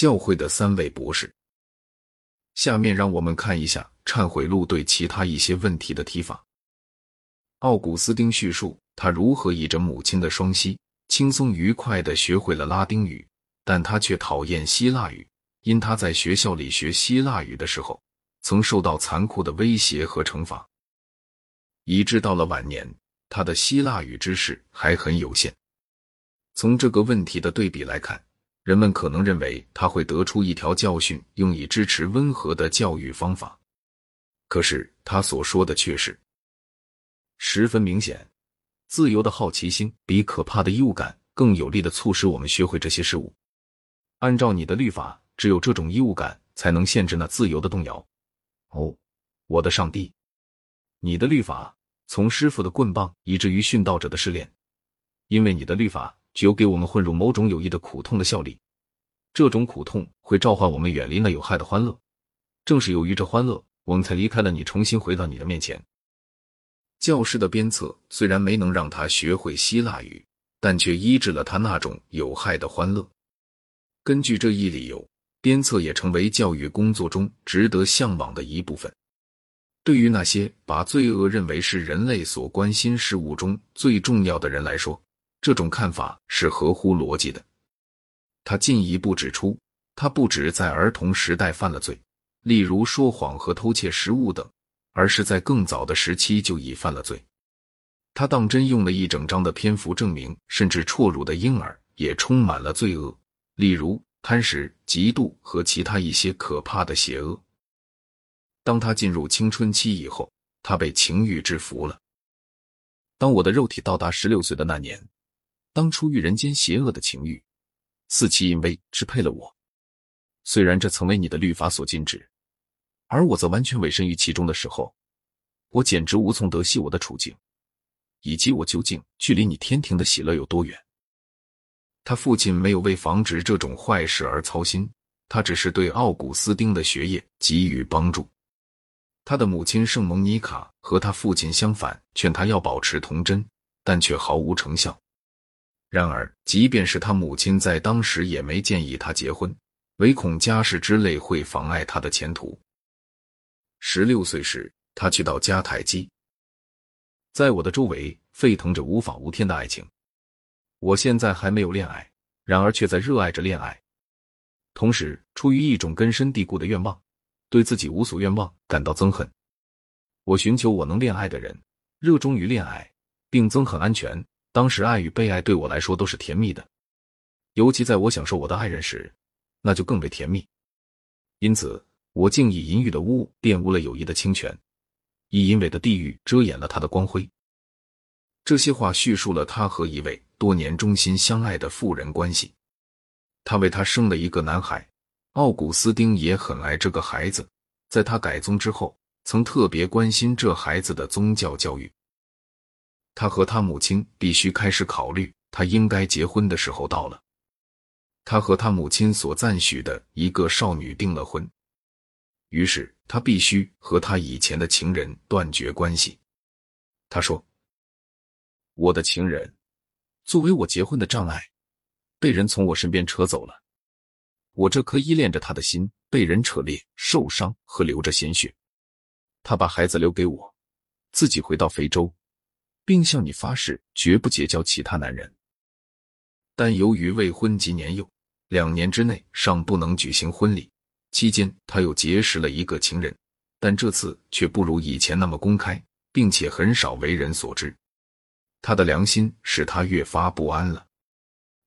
教会的三位博士。下面让我们看一下《忏悔录》对其他一些问题的提法。奥古斯丁叙述他如何倚着母亲的双膝，轻松愉快地学会了拉丁语，但他却讨厌希腊语，因他在学校里学希腊语的时候，曾受到残酷的威胁和惩罚，以致到了晚年，他的希腊语知识还很有限。从这个问题的对比来看。人们可能认为他会得出一条教训，用以支持温和的教育方法。可是他所说的却是十分明显：自由的好奇心比可怕的义务感更有力的促使我们学会这些事物。按照你的律法，只有这种义务感才能限制那自由的动摇。哦，我的上帝！你的律法从师傅的棍棒以至于殉道者的试炼，因为你的律法。只有给我们混入某种有益的苦痛的效力，这种苦痛会召唤我们远离那有害的欢乐。正是由于这欢乐，我们才离开了你，重新回到你的面前。教师的鞭策虽然没能让他学会希腊语，但却医治了他那种有害的欢乐。根据这一理由，鞭策也成为教育工作中值得向往的一部分。对于那些把罪恶认为是人类所关心事物中最重要的人来说，这种看法是合乎逻辑的。他进一步指出，他不止在儿童时代犯了罪，例如说谎和偷窃食物等，而是在更早的时期就已犯了罪。他当真用了一整章的篇幅证明，甚至辍乳的婴儿也充满了罪恶，例如贪食、嫉妒和其他一些可怕的邪恶。当他进入青春期以后，他被情欲制服了。当我的肉体到达十六岁的那年。当出于人间邪恶的情欲，四其淫威支配了我。虽然这曾为你的律法所禁止，而我则完全委身于其中的时候，我简直无从得悉我的处境，以及我究竟距离你天庭的喜乐有多远。他父亲没有为防止这种坏事而操心，他只是对奥古斯丁的学业给予帮助。他的母亲圣蒙妮卡和他父亲相反，劝他要保持童真，但却毫无成效。然而，即便是他母亲在当时也没建议他结婚，唯恐家事之类会妨碍他的前途。十六岁时，他去到迦太基，在我的周围沸腾着无法无天的爱情。我现在还没有恋爱，然而却在热爱着恋爱。同时，出于一种根深蒂固的愿望，对自己无所愿望感到憎恨。我寻求我能恋爱的人，热衷于恋爱，并憎恨安全。当时，爱与被爱对我来说都是甜蜜的，尤其在我享受我的爱人时，那就更为甜蜜。因此，我竟以淫欲的污玷污了友谊的清泉，以淫秽的地狱遮掩了他的光辉。这些话叙述了他和一位多年忠心相爱的妇人关系。他为他生了一个男孩，奥古斯丁也很爱这个孩子。在他改宗之后，曾特别关心这孩子的宗教教育。他和他母亲必须开始考虑，他应该结婚的时候到了。他和他母亲所赞许的一个少女订了婚，于是他必须和他以前的情人断绝关系。他说：“我的情人，作为我结婚的障碍，被人从我身边扯走了。我这颗依恋着他的心被人扯裂、受伤和流着鲜血。他把孩子留给我，自己回到非洲。”并向你发誓，绝不结交其他男人。但由于未婚及年幼，两年之内尚不能举行婚礼。期间，他又结识了一个情人，但这次却不如以前那么公开，并且很少为人所知。他的良心使他越发不安了。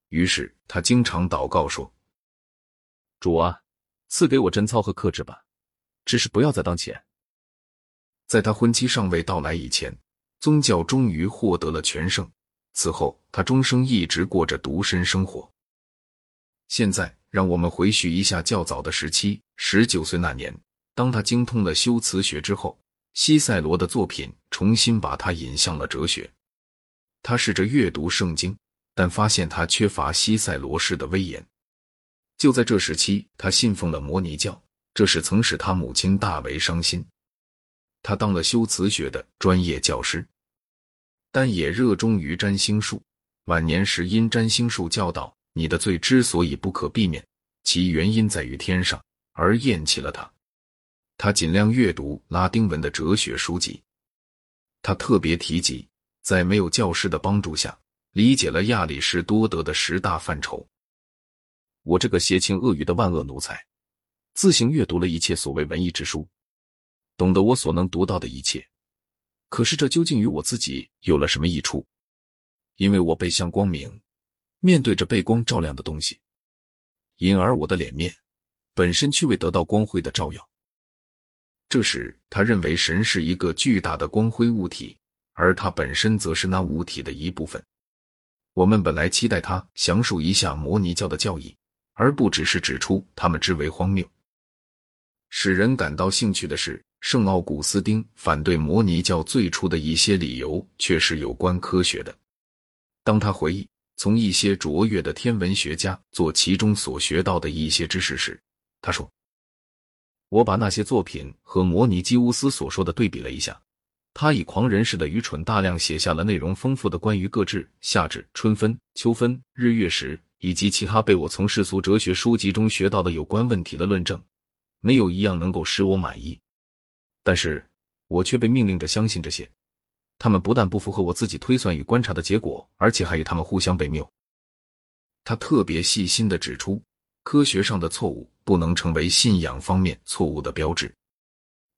于是，他经常祷告说：“主啊，赐给我贞操和克制吧，只是不要在当前，在他婚期尚未到来以前。”宗教终于获得了全胜，此后他终生一直过着独身生活。现在，让我们回叙一下较早的时期。十九岁那年，当他精通了修辞学之后，西塞罗的作品重新把他引向了哲学。他试着阅读圣经，但发现他缺乏西塞罗式的威严。就在这时期，他信奉了摩尼教，这是曾使他母亲大为伤心。他当了修辞学的专业教师。但也热衷于占星术。晚年时，因占星术教导，你的罪之所以不可避免，其原因在于天上，而厌弃了它。他尽量阅读拉丁文的哲学书籍。他特别提及，在没有教师的帮助下，理解了亚里士多德的十大范畴。我这个邪情恶欲的万恶奴才，自行阅读了一切所谓文艺之书，懂得我所能读到的一切。可是这究竟与我自己有了什么益处？因为我背向光明，面对着被光照亮的东西，因而我的脸面本身却未得到光辉的照耀。这时，他认为神是一个巨大的光辉物体，而他本身则是那物体的一部分。我们本来期待他详述一下摩尼教的教义，而不只是指出他们之为荒谬。使人感到兴趣的是。圣奥古斯丁反对摩尼教最初的一些理由，却是有关科学的。当他回忆从一些卓越的天文学家做其中所学到的一些知识时，他说：“我把那些作品和摩尼基乌斯所说的对比了一下。他以狂人式的愚蠢，大量写下了内容丰富的关于各至、夏至、春分、秋分、日月食以及其他被我从世俗哲学书籍中学到的有关问题的论证，没有一样能够使我满意。”但是我却被命令着相信这些，他们不但不符合我自己推算与观察的结果，而且还与他们互相悖谬。他特别细心的指出，科学上的错误不能成为信仰方面错误的标志，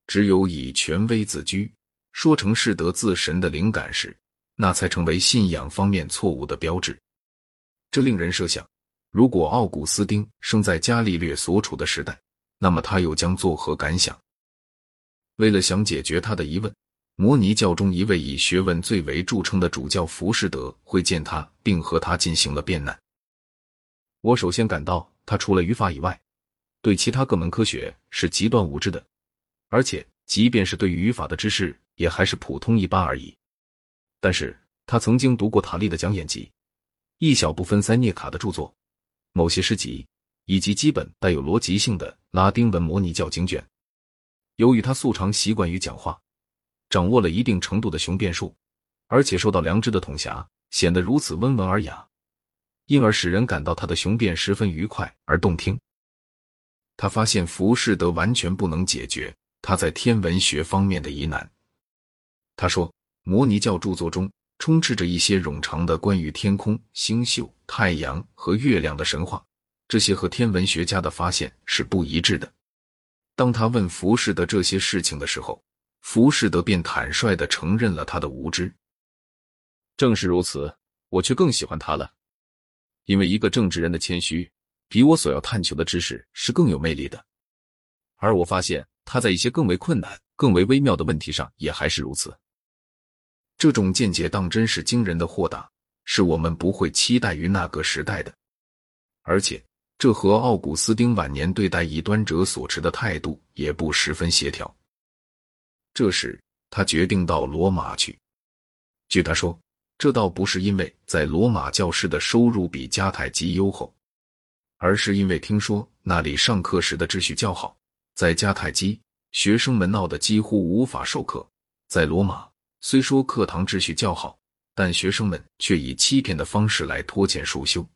只有以权威自居，说成是得自神的灵感时，那才成为信仰方面错误的标志。这令人设想，如果奥古斯丁生在伽利略所处的时代，那么他又将作何感想？为了想解决他的疑问，摩尼教中一位以学问最为著称的主教浮士德会见他，并和他进行了辩难。我首先感到他除了语法以外，对其他各门科学是极端无知的，而且即便是对于语法的知识，也还是普通一般而已。但是他曾经读过塔利的讲演集，一小部分塞涅卡的著作，某些诗集，以及基本带有逻辑性的拉丁文摩尼教经卷。由于他素常习惯于讲话，掌握了一定程度的雄辩术，而且受到良知的统辖，显得如此温文尔雅，因而使人感到他的雄辩十分愉快而动听。他发现浮士德完全不能解决他在天文学方面的疑难。他说，摩尼教著作中充斥着一些冗长的关于天空、星宿、太阳和月亮的神话，这些和天文学家的发现是不一致的。当他问浮士德这些事情的时候，浮士德便坦率的承认了他的无知。正是如此，我却更喜欢他了，因为一个正直人的谦虚，比我所要探求的知识是更有魅力的。而我发现他在一些更为困难、更为微妙的问题上也还是如此。这种见解当真是惊人的豁达，是我们不会期待于那个时代的，而且。这和奥古斯丁晚年对待异端者所持的态度也不十分协调。这时，他决定到罗马去。据他说，这倒不是因为在罗马教师的收入比迦太基优厚，而是因为听说那里上课时的秩序较好。在迦太基，学生们闹得几乎无法授课；在罗马，虽说课堂秩序较好，但学生们却以欺骗的方式来拖欠束修。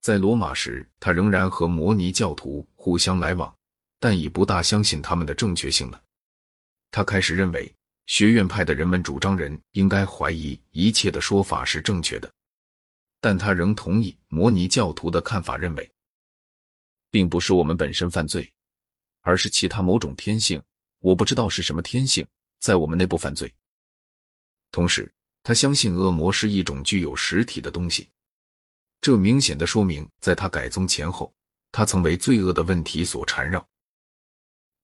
在罗马时，他仍然和摩尼教徒互相来往，但已不大相信他们的正确性了。他开始认为，学院派的人们主张人应该怀疑一切的说法是正确的，但他仍同意摩尼教徒的看法，认为，并不是我们本身犯罪，而是其他某种天性，我不知道是什么天性，在我们内部犯罪。同时，他相信恶魔是一种具有实体的东西。这明显的说明，在他改宗前后，他曾为罪恶的问题所缠绕。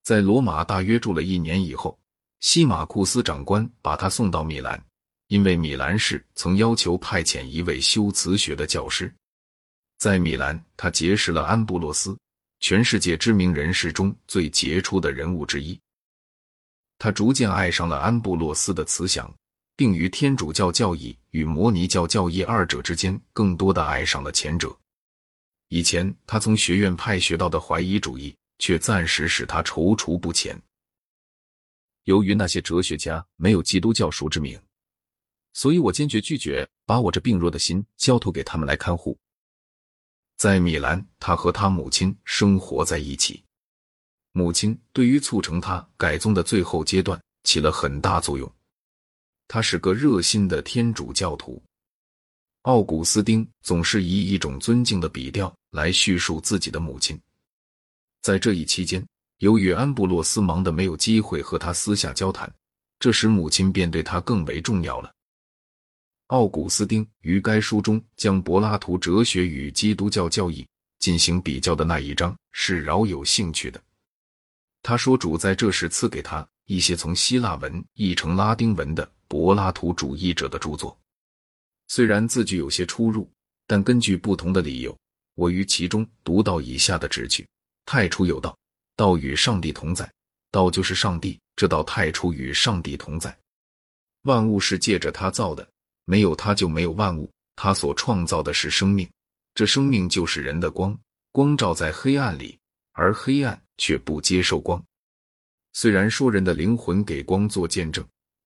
在罗马大约住了一年以后，西马库斯长官把他送到米兰，因为米兰市曾要求派遣一位修辞学的教师。在米兰，他结识了安布洛斯，全世界知名人士中最杰出的人物之一。他逐渐爱上了安布洛斯的慈祥。并于天主教教义与摩尼教教义二者之间，更多的爱上了前者。以前他从学院派学到的怀疑主义，却暂时使他踌躇不前。由于那些哲学家没有基督教熟之名，所以我坚决拒绝把我这病弱的心交托给他们来看护。在米兰，他和他母亲生活在一起。母亲对于促成他改宗的最后阶段起了很大作用。他是个热心的天主教徒。奥古斯丁总是以一种尊敬的笔调来叙述自己的母亲。在这一期间，由于安布洛斯忙得没有机会和他私下交谈，这时母亲便对他更为重要了。奥古斯丁于该书中将柏拉图哲学与基督教教义进行比较的那一章是饶有兴趣的。他说，主在这时赐给他一些从希腊文译成拉丁文的柏拉图主义者的著作，虽然字句有些出入，但根据不同的理由，我于其中读到以下的旨句：太初有道，道与上帝同在，道就是上帝，这道太初与上帝同在，万物是借着他造的。没有他，就没有万物。他所创造的是生命，这生命就是人的光。光照在黑暗里，而黑暗却不接受光。虽然说人的灵魂给光做见证，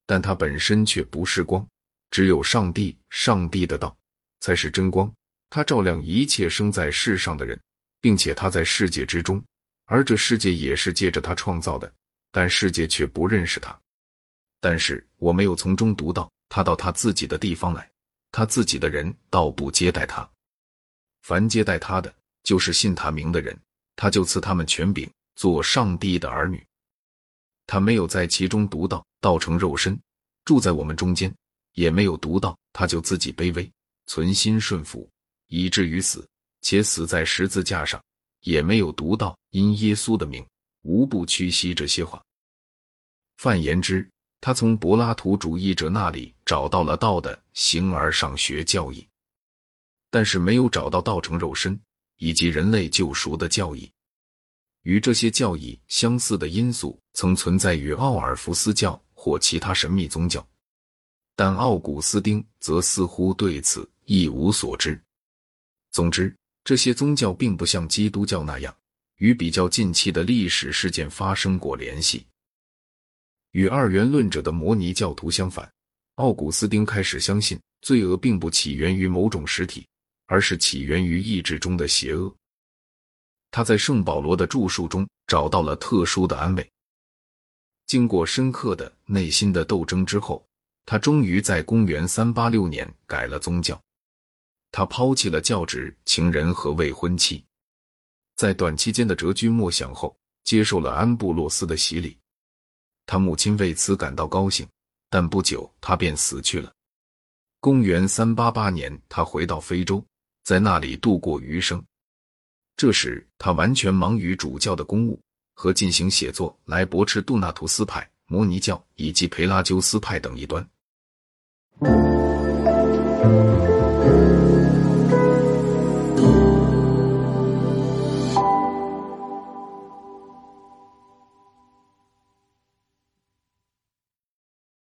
但它本身却不是光。只有上帝，上帝的道才是真光。它照亮一切生在世上的人，并且他在世界之中，而这世界也是借着他创造的，但世界却不认识他。但是我没有从中读到。他到他自己的地方来，他自己的人倒不接待他。凡接待他的，就是信他名的人，他就赐他们权柄，做上帝的儿女。他没有在其中读到道成肉身，住在我们中间，也没有读到他就自己卑微，存心顺服，以至于死，且死在十字架上，也没有读到因耶稣的名，无不屈膝这些话。范言之。他从柏拉图主义者那里找到了道的形而上学教义，但是没有找到道成肉身以及人类救赎的教义。与这些教义相似的因素曾存在于奥尔弗斯教或其他神秘宗教，但奥古斯丁则似乎对此一无所知。总之，这些宗教并不像基督教那样与比较近期的历史事件发生过联系。与二元论者的摩尼教徒相反，奥古斯丁开始相信罪恶并不起源于某种实体，而是起源于意志中的邪恶。他在圣保罗的著述中找到了特殊的安慰。经过深刻的内心的斗争之后，他终于在公元三八六年改了宗教。他抛弃了教职、情人和未婚妻，在短期间的谪居默想后，接受了安布洛斯的洗礼。他母亲为此感到高兴，但不久他便死去了。公元三八八年，他回到非洲，在那里度过余生。这时，他完全忙于主教的公务和进行写作，来驳斥杜纳图斯派、摩尼教以及培拉鸠斯派等一端。